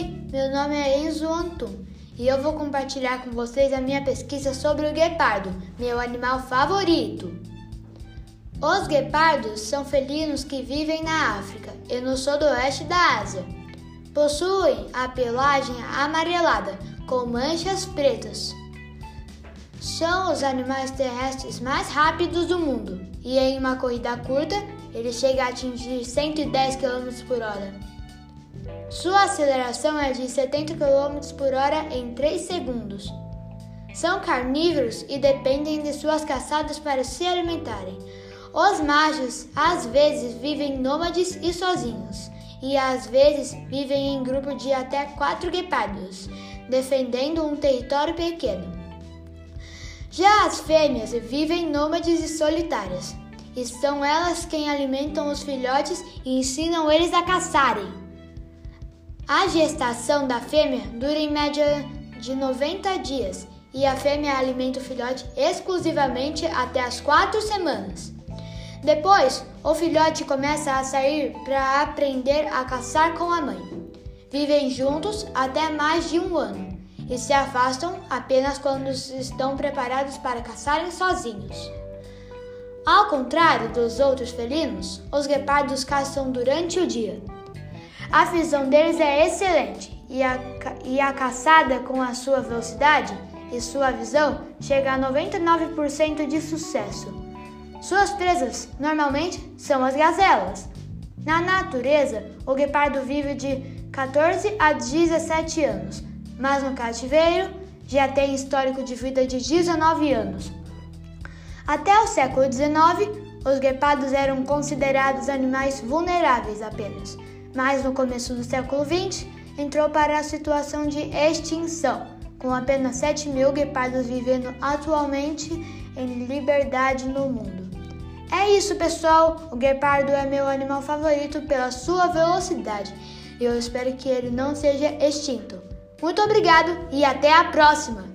meu nome é Enzo Antum e eu vou compartilhar com vocês a minha pesquisa sobre o guepardo, meu animal favorito. Os guepardos são felinos que vivem na África e no sudoeste da Ásia. Possuem a pelagem amarelada com manchas pretas. São os animais terrestres mais rápidos do mundo e em uma corrida curta ele chega a atingir 110 km por hora. Sua aceleração é de 70 km por hora em 3 segundos. São carnívoros e dependem de suas caçadas para se alimentarem. Os machos às vezes vivem nômades e sozinhos, e às vezes vivem em grupo de até quatro guepardos, defendendo um território pequeno. Já as fêmeas vivem nômades e solitárias, e são elas quem alimentam os filhotes e ensinam eles a caçarem. A gestação da fêmea dura em média de 90 dias e a fêmea alimenta o filhote exclusivamente até as 4 semanas. Depois, o filhote começa a sair para aprender a caçar com a mãe. Vivem juntos até mais de um ano e se afastam apenas quando estão preparados para caçarem sozinhos. Ao contrário dos outros felinos, os guepardos caçam durante o dia. A visão deles é excelente e a, e a caçada, com a sua velocidade e sua visão, chega a 99% de sucesso. Suas presas normalmente são as gazelas. Na natureza, o guepardo vive de 14 a 17 anos, mas no cativeiro já tem histórico de vida de 19 anos. Até o século XIX, os guepardos eram considerados animais vulneráveis apenas mas no começo do século XX entrou para a situação de extinção, com apenas 7 mil guepardos vivendo atualmente em liberdade no mundo. É isso, pessoal! O guepardo é meu animal favorito pela sua velocidade e eu espero que ele não seja extinto. Muito obrigado e até a próxima!